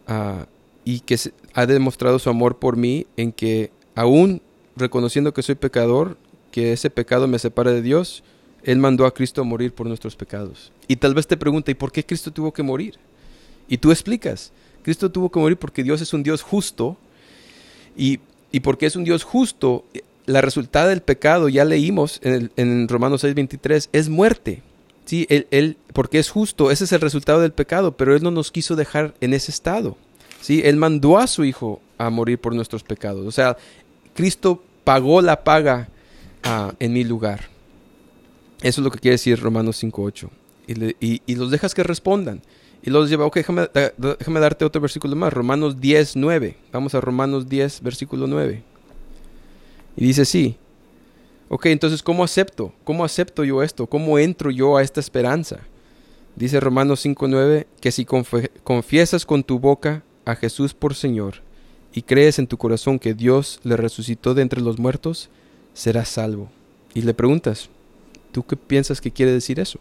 Speaker 2: ah, y que ha demostrado su amor por mí en que aún reconociendo que soy pecador, que ese pecado me separa de Dios, él mandó a Cristo a morir por nuestros pecados. Y tal vez te pregunta, ¿y por qué Cristo tuvo que morir? Y tú explicas, Cristo tuvo que morir porque Dios es un Dios justo. Y, y porque es un Dios justo, la resultado del pecado, ya leímos en, el, en Romanos 6:23, es muerte. Sí, él, él, porque es justo, ese es el resultado del pecado, pero Él no nos quiso dejar en ese estado. ¿sí? Él mandó a su Hijo a morir por nuestros pecados. O sea, Cristo pagó la paga ah, en mi lugar. Eso es lo que quiere decir Romanos 5.8. Y, y, los dejas que respondan. Y los lleva, ok, déjame, darte otro versículo más. Romanos 10, 9. Vamos a Romanos 10, versículo 9. Y dice sí. Ok, entonces, ¿cómo acepto? ¿Cómo acepto yo esto? ¿Cómo entro yo a esta esperanza? Dice Romanos 5.9 que si confiesas con tu boca a Jesús por Señor y crees en tu corazón que Dios le resucitó de entre los muertos, serás salvo. Y le preguntas, ¿tú qué piensas que quiere decir eso?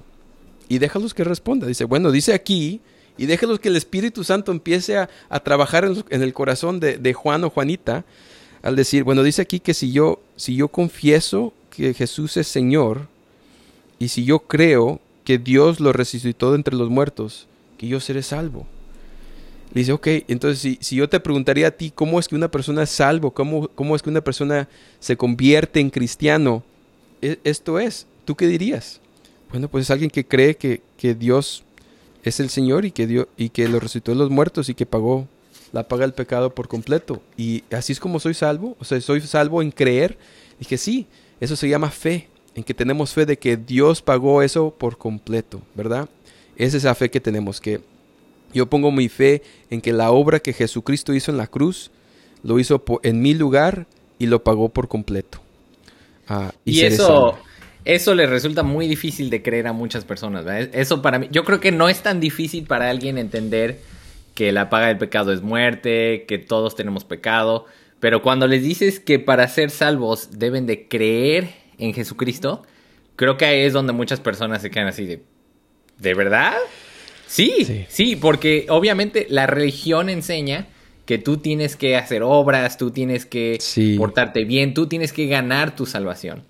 Speaker 2: Y déjalos que responda. Dice, bueno, dice aquí, y déjalos que el Espíritu Santo empiece a, trabajar en, el corazón de, de, Juan o Juanita, al decir, bueno, dice aquí que si yo, si yo confieso que Jesús es Señor, y si yo creo que Dios lo resucitó de entre los muertos, que yo seré salvo. Le dice, ok, entonces si, si, yo te preguntaría a ti cómo es que una persona es salvo, cómo, cómo es que una persona se convierte en cristiano, e, esto es, ¿tú qué dirías? Bueno, pues es alguien que cree que, que Dios es el Señor y que, Dios, y que lo resucitó de los muertos y que pagó la paga del pecado por completo. Y así es como soy salvo, o sea, soy salvo en creer. Y que sí, eso se llama fe, en que tenemos fe de que Dios pagó eso por completo, ¿verdad? Es esa fe que tenemos, que yo pongo mi fe en que la obra que Jesucristo hizo en la cruz, lo hizo en mi lugar y lo pagó por completo.
Speaker 1: Ah, y, eso, eso le resulta muy difícil de creer a muchas personas. ¿verdad? Eso para mí, yo creo que no es tan difícil para alguien entender que la paga del pecado es muerte, que todos tenemos pecado, pero cuando les dices que para ser salvos deben de creer en Jesucristo, creo que ahí es donde muchas personas se quedan así de, ¿de verdad? Sí, sí, porque obviamente la religión enseña que tú tienes que hacer obras, tú tienes que portarte bien, tú tienes que ganar tu salvación.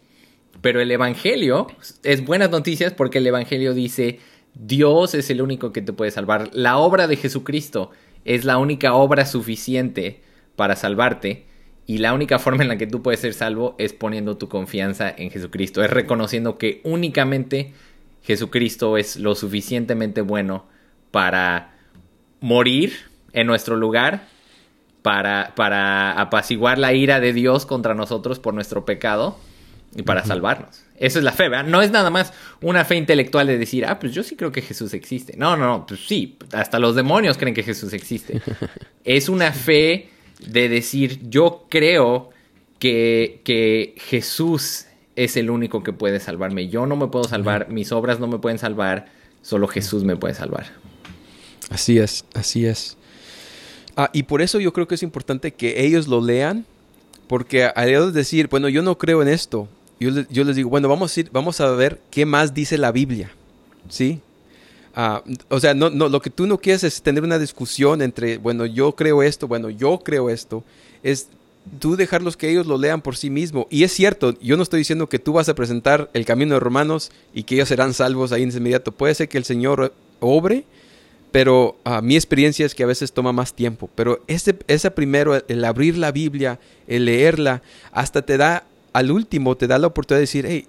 Speaker 1: Pero el Evangelio es buenas noticias porque el Evangelio dice, Dios es el único que te puede salvar. La obra de Jesucristo es la única obra suficiente para salvarte. Y la única forma en la que tú puedes ser salvo es poniendo tu confianza en Jesucristo. Es reconociendo que únicamente Jesucristo es lo suficientemente bueno para morir en nuestro lugar, para, para apaciguar la ira de Dios contra nosotros por nuestro pecado y para salvarnos. Esa es la fe, ¿verdad? No es nada más una fe intelectual de decir, ah, pues yo sí creo que Jesús existe. No, no, no, pues sí, hasta los demonios creen que Jesús existe. es una fe de decir, yo creo que, que Jesús es el único que puede salvarme. Yo no me puedo salvar, mis obras no me pueden salvar, solo Jesús me puede salvar.
Speaker 2: Así es, así es. Ah, y por eso yo creo que es importante que ellos lo lean, porque a ellos decir, bueno, yo no creo en esto, yo, yo les digo, bueno, vamos a, ir, vamos a ver qué más dice la Biblia, ¿sí? Ah, o sea, no, no, lo que tú no quieres es tener una discusión entre, bueno, yo creo esto, bueno, yo creo esto. Es tú dejarlos que ellos lo lean por sí mismo. Y es cierto, yo no estoy diciendo que tú vas a presentar el camino de Romanos y que ellos serán salvos ahí en inmediato. Puede ser que el Señor obre, pero uh, mi experiencia es que a veces toma más tiempo. Pero ese, ese primero, el abrir la Biblia, el leerla, hasta te da al último te da la oportunidad de decir, hey,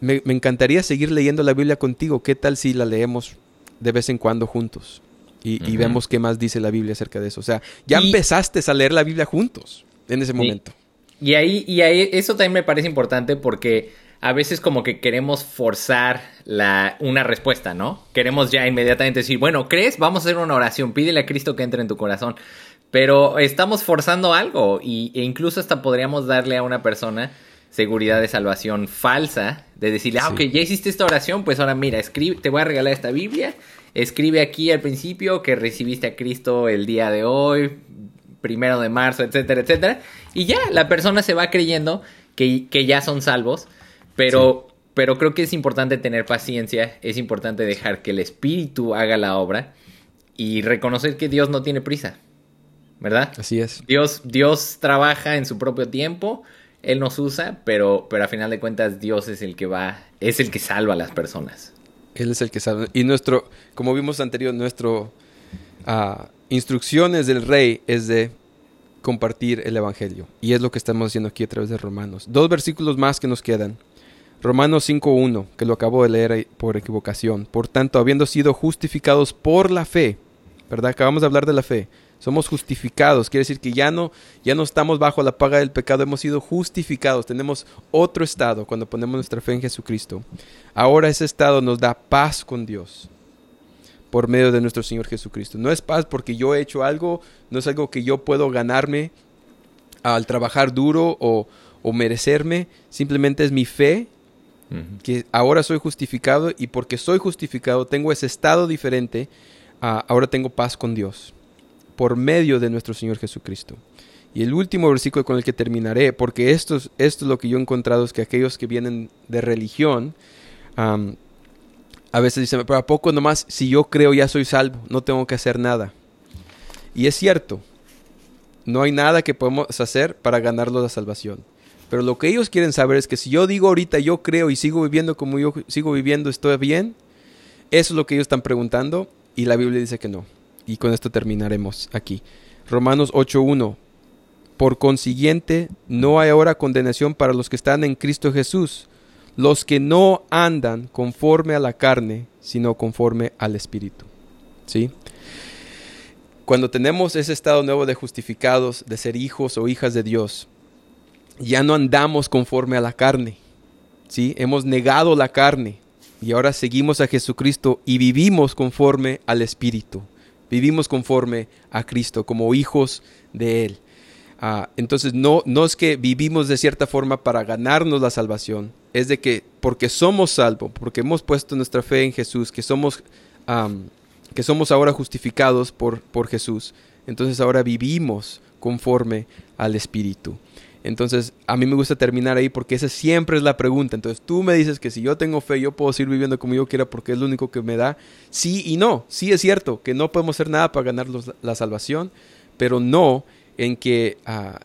Speaker 2: me, encantaría seguir leyendo la Biblia contigo. ¿Qué tal si la leemos de vez en cuando juntos? Y, vemos qué más dice la Biblia acerca de eso. O sea, ya empezaste a leer la Biblia juntos en ese momento.
Speaker 1: Y ahí, y ahí, eso también me parece importante porque a veces como que queremos forzar la, una respuesta, ¿no? Queremos ya inmediatamente decir, bueno, ¿crees? Vamos a hacer una oración, pídele a Cristo que entre en tu corazón. Pero estamos forzando algo y, e incluso hasta podríamos darle a una persona seguridad de salvación falsa, de decirle, ah, ok, ya hiciste esta oración, pues ahora mira, escribe, te voy a regalar esta Biblia, escribe aquí al principio que recibiste a Cristo el día de hoy, primero de marzo, etcétera, etcétera, y ya, la persona se va creyendo que, que ya son salvos, pero, pero creo que es importante tener paciencia, es importante dejar que el Espíritu haga la obra y reconocer que Dios no tiene prisa, ¿verdad?
Speaker 2: Así es.
Speaker 1: Dios, Dios trabaja en su propio tiempo, él nos usa, pero, pero a final de cuentas Dios es el que va, es el que salva a las personas.
Speaker 2: Él es el que salva. Y nuestro, como vimos anterior, nuestro uh, instrucciones del rey es de compartir el evangelio. Y es lo que estamos haciendo aquí a través de Romanos. Dos versículos más que nos quedan. Romanos 5.1, que lo acabo de leer por equivocación. Por tanto, habiendo sido justificados por la fe, ¿verdad? Acabamos de hablar de la fe. Somos justificados, quiere decir que ya no, ya no estamos bajo la paga del pecado, hemos sido justificados, tenemos otro estado cuando ponemos nuestra fe en Jesucristo. Ahora ese estado nos da paz con Dios por medio de nuestro Señor Jesucristo. No es paz porque yo he hecho algo, no es algo que yo puedo ganarme al trabajar duro o, merecerme, simplemente es mi fe que ahora soy justificado y porque soy justificado tengo ese estado diferente, ah, ahora tengo paz con Dios por medio de nuestro Señor Jesucristo. Y el último versículo con el que terminaré, porque esto es, esto es lo que yo he encontrado, es que aquellos que vienen de religión, a veces dicen, pero ¿a poco nomás si yo creo ya soy salvo? No tengo que hacer nada. Y es cierto, no hay nada que podemos hacer para ganarlo la salvación. Pero lo que ellos quieren saber es que si yo digo ahorita yo creo y sigo viviendo como yo sigo viviendo, ¿estoy bien? Eso es lo que ellos están preguntando y la Biblia dice que no. Y con esto terminaremos aquí. Romanos 8.1. Por consiguiente, no hay ahora condenación para los que están en Cristo Jesús, los que no andan conforme a la carne, sino conforme al Espíritu. ¿Sí? Cuando tenemos ese estado nuevo de justificados, de ser hijos o hijas de Dios, ya no andamos conforme a la carne. ¿Sí? Hemos negado la carne y ahora seguimos a Jesucristo y vivimos conforme al Espíritu vivimos conforme a Cristo, como hijos de Él. Ah, entonces no, no es que vivimos de cierta forma para ganarnos la salvación, es de que porque somos salvos, porque hemos puesto nuestra fe en Jesús, que somos, que somos ahora justificados por, por Jesús, entonces ahora vivimos conforme al Espíritu. Entonces, a mí me gusta terminar ahí porque esa siempre es la pregunta. Entonces, tú me dices que si yo tengo fe, yo puedo seguir viviendo como yo quiera porque es lo único que me da. Sí y no. Sí es cierto que no podemos hacer nada para ganar la salvación, pero no en que, uh,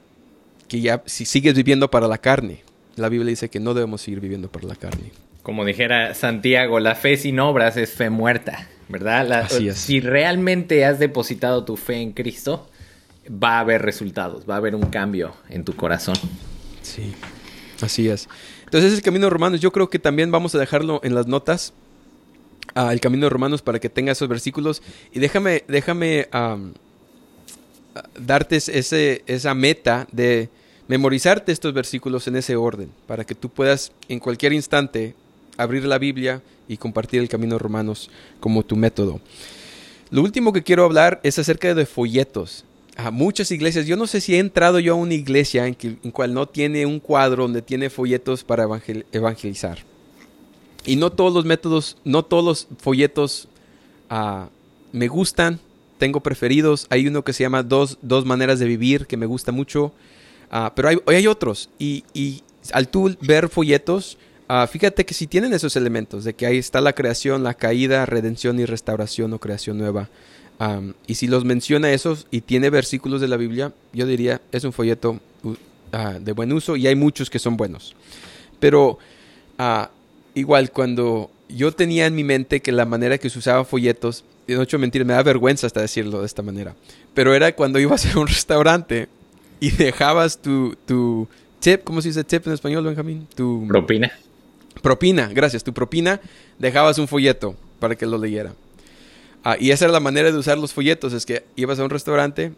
Speaker 2: que ya si sigues viviendo para la carne. La Biblia dice que no debemos seguir viviendo para la carne.
Speaker 1: Como dijera Santiago, la fe sin obras es fe muerta, ¿verdad? Así es. Si realmente has depositado tu fe en Cristo, va a haber resultados, va a haber un cambio en tu corazón.
Speaker 2: Sí, así es. Entonces el camino de romanos, yo creo que también vamos a dejarlo en las notas, uh, el camino de romanos para que tenga esos versículos. Y déjame, déjame darte ese, esa meta de memorizarte estos versículos en ese orden, para que tú puedas en cualquier instante abrir la Biblia y compartir el camino de romanos como tu método. Lo último que quiero hablar es acerca de folletos a muchas iglesias. Yo no sé si he entrado yo a una iglesia en, que, en cual no tiene un cuadro donde tiene folletos para evangelizar. Y no todos los métodos, no todos los folletos ah, me gustan. Tengo preferidos. Hay uno que se llama Dos, dos maneras de vivir, que me gusta mucho. Ah, pero hay, hay otros. Y, y, al tú ver folletos, ah, fíjate que si tienen esos elementos, de que ahí está la creación, la caída, redención y restauración o creación nueva y si los menciona esos y tiene versículos de la Biblia, yo diría es un folleto ah, de buen uso y hay muchos que son buenos. Pero uh, igual cuando yo tenía en mi mente que la manera que se usaba folletos, no hecho mentir, me da vergüenza hasta decirlo de esta manera, pero era cuando ibas a un restaurante y dejabas tu, tu tip, ¿cómo se dice tip en español, Benjamín? Tu
Speaker 1: propina.
Speaker 2: Propina, gracias. Tu propina, dejabas un folleto para que lo leyera. Ah, y esa era la manera de usar los folletos, es que ibas a un restaurante,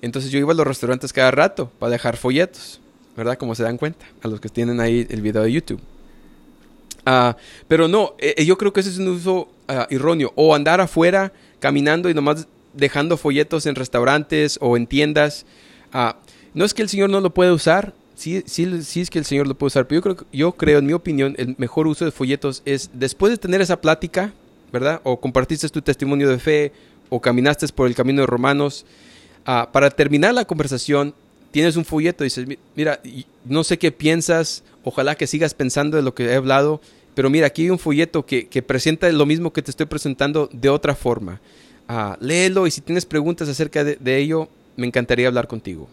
Speaker 2: entonces yo iba a los restaurantes cada rato para dejar folletos, ¿verdad? Como se dan cuenta, a los que tienen ahí el video de YouTube. Ah, pero no, eh, eh, yo creo que ese es un uso uh, erróneo. O andar afuera caminando y nomás dejando folletos en restaurantes o en tiendas. No es que el Señor no lo pueda usar, sí, sí, sí es que el Señor lo puede usar, pero yo creo, yo creo, en mi opinión, el mejor uso de folletos es después de tener esa plática, ¿verdad? O compartiste tu testimonio de fe, o caminaste por el camino de Romanos, uh, para terminar la conversación, tienes un folleto y dices, mira, no sé qué piensas, ojalá que sigas pensando de lo que he hablado, pero mira, aquí hay un folleto que, que presenta lo mismo que te estoy presentando de otra forma. Uh, léelo y si tienes preguntas acerca de, de ello, me encantaría hablar contigo.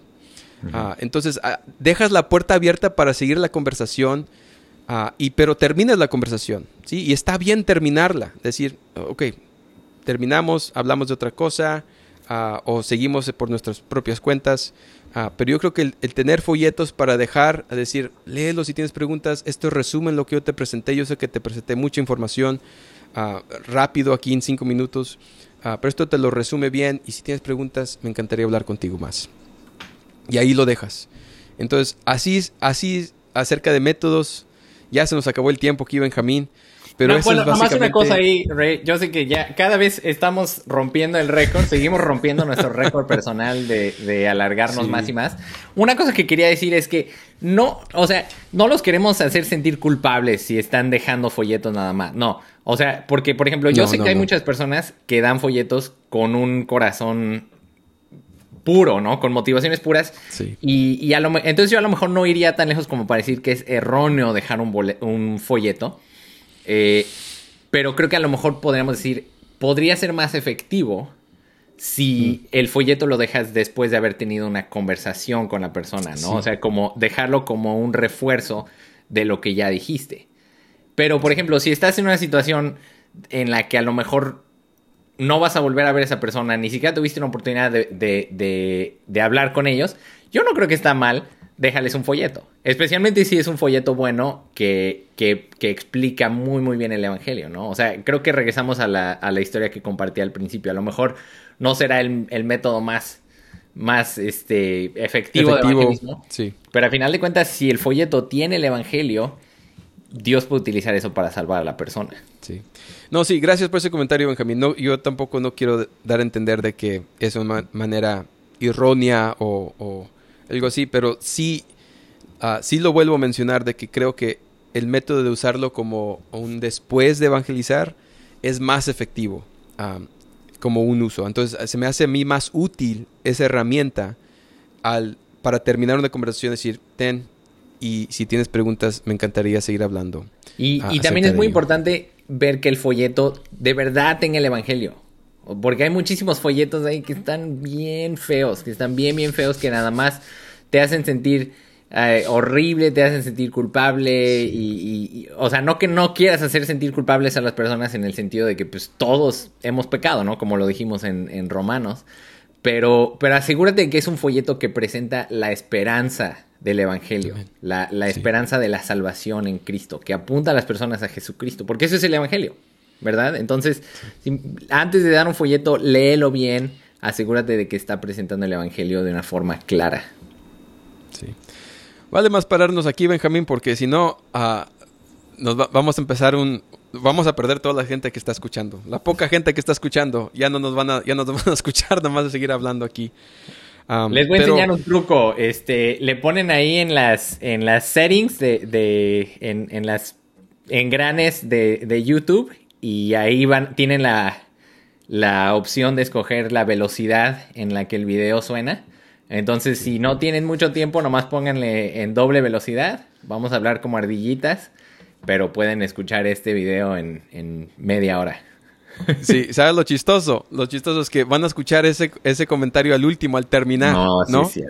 Speaker 2: Uh, entonces, dejas la puerta abierta para seguir la conversación, y, pero terminas la conversación, ¿sí? Y está bien terminarla, decir, ok, terminamos, hablamos de otra cosa, o seguimos por nuestras propias cuentas. Ah, pero yo creo que el, tener folletos para dejar, a decir, léelo si tienes preguntas, esto resumen lo que yo te presenté, yo sé que te presenté mucha información ah, rápido aquí en cinco minutos, ah, pero esto te lo resume bien y si tienes preguntas me encantaría hablar contigo más. Y ahí lo dejas. Entonces, así, así acerca de métodos, ya se nos acabó el tiempo aquí, Benjamín. Pero
Speaker 1: no, bueno, nomás una cosa ahí, Rey. Yo sé que ya cada vez estamos rompiendo el récord, seguimos rompiendo nuestro récord personal de, de alargarnos sí. más y más. Una cosa que quería decir es que no, o sea, no los queremos hacer sentir culpables si están dejando folletos nada más. No, o sea, porque, por ejemplo, yo no, sé no, que hay muchas personas que dan folletos con un corazón puro, ¿no? Con motivaciones puras.
Speaker 2: Sí.
Speaker 1: Y, y a lo, entonces yo a lo mejor no iría tan lejos como para decir que es erróneo dejar un, un folleto. Eh, pero creo que a lo mejor podríamos decir, podría ser más efectivo si mm. el folleto lo dejas después de haber tenido una conversación con la persona, ¿no? Sí. O sea, como dejarlo como un refuerzo de lo que ya dijiste. Pero, por ejemplo, si estás en una situación en la que a lo mejor no vas a volver a ver a esa persona, ni siquiera tuviste una oportunidad de, de, de, de hablar con ellos, yo no creo que está mal déjales un folleto. Especialmente si es un folleto bueno que, que, que, explica muy, muy bien el Evangelio, ¿no? O sea, creo que regresamos a la, a la historia que compartí al principio. A lo mejor no será el, el método más, más este, efectivo, efectivo de evangelismo.
Speaker 2: Sí.
Speaker 1: Pero al final de cuentas, si el folleto tiene el Evangelio, Dios puede utilizar eso para salvar a la persona.
Speaker 2: Sí. No, sí, gracias por ese comentario, Benjamín. No, yo tampoco no quiero dar a entender de que es una manera errónea o, o algo así, pero sí, uh, sí lo vuelvo a mencionar de que creo que el método de usarlo como un después de evangelizar es más efectivo um, como un uso. Entonces se me hace a mí más útil esa herramienta al, para terminar una conversación, decir, ten, y si tienes preguntas me encantaría seguir hablando.
Speaker 1: Y, y también es muy ello. importante ver que el folleto de verdad tenga el Evangelio. Porque hay muchísimos folletos ahí que están bien feos, que están bien, bien feos, que nada más te hacen sentir eh, horrible, te hacen sentir culpable y, o sea, no que no quieras hacer sentir culpables a las personas en el sentido de que pues todos hemos pecado, ¿no? Como lo dijimos en, en Romanos, pero, pero asegúrate que es un folleto que presenta la esperanza del Evangelio, la, la sí. esperanza de la salvación en Cristo, que apunta a las personas a Jesucristo, porque eso es el Evangelio. ¿verdad? Entonces, si, antes de dar un folleto, léelo bien, asegúrate de que está presentando el Evangelio de una forma clara.
Speaker 2: Sí. Vale más pararnos aquí, Benjamín, porque si no, uh, nos va vamos a empezar un... Vamos a perder toda la gente que está escuchando. La poca gente que está escuchando ya no nos van a, ya nos van a escuchar, nada más de seguir hablando aquí.
Speaker 1: Um, Les voy pero... a enseñar un truco. Este, le ponen ahí en las, en las settings de, de en, en las engranes de, de YouTube y ahí van, tienen la, la opción de escoger la velocidad en la que el video suena. Entonces, si no tienen mucho tiempo, nomás pónganle en doble velocidad. Vamos a hablar como ardillitas, pero pueden escuchar este video en, en media hora.
Speaker 2: Sí, ¿sabes lo chistoso? Lo chistoso es que van a escuchar ese, ese comentario al último, al terminar. No, ¿no? Sí,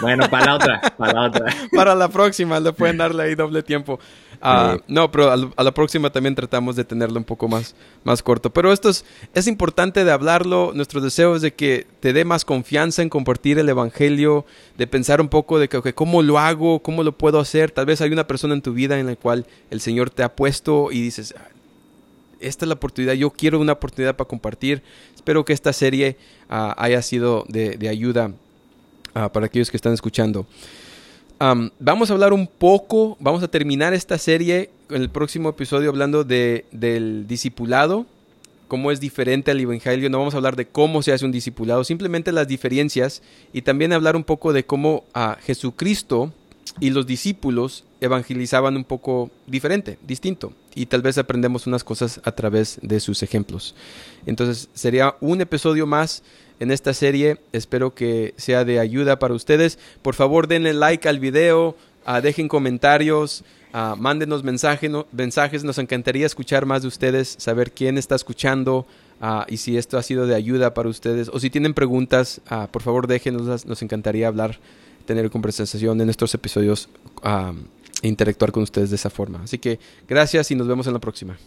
Speaker 1: Bueno, para la otra, para la otra.
Speaker 2: para la próxima, le pueden darle ahí doble tiempo. Ah, no, pero a, la próxima también tratamos de tenerlo un poco más, más corto. Pero esto es, es importante de hablarlo. Nuestro deseo es de que te dé más confianza en compartir el Evangelio, de pensar un poco de que, cómo lo hago, cómo lo puedo hacer. Tal vez hay una persona en tu vida en la cual el Señor te ha puesto y dices, esta es la oportunidad, yo quiero una oportunidad para compartir. Espero que esta serie ah, haya sido de, ayuda para aquellos que están escuchando vamos a hablar un poco, vamos a terminar esta serie en el próximo episodio hablando de, del discipulado, cómo es diferente al Evangelio. No vamos a hablar de cómo se hace un discipulado, simplemente las diferencias y también hablar un poco de cómo a Jesucristo y los discípulos evangelizaban un poco diferente, distinto. Y tal vez aprendemos unas cosas a través de sus ejemplos. Entonces sería un episodio más en esta serie. Espero que sea de ayuda para ustedes. Por favor, denle like al video, uh, dejen comentarios, uh, mándenos mensaje, mensajes. Nos encantaría escuchar más de ustedes, saber quién está escuchando. Uh, y si esto ha sido de ayuda para ustedes o si tienen preguntas, por favor déjenos, nos encantaría hablar, tener conversación en estos episodios interactuar con ustedes de esa forma. Así que gracias y nos vemos en la próxima.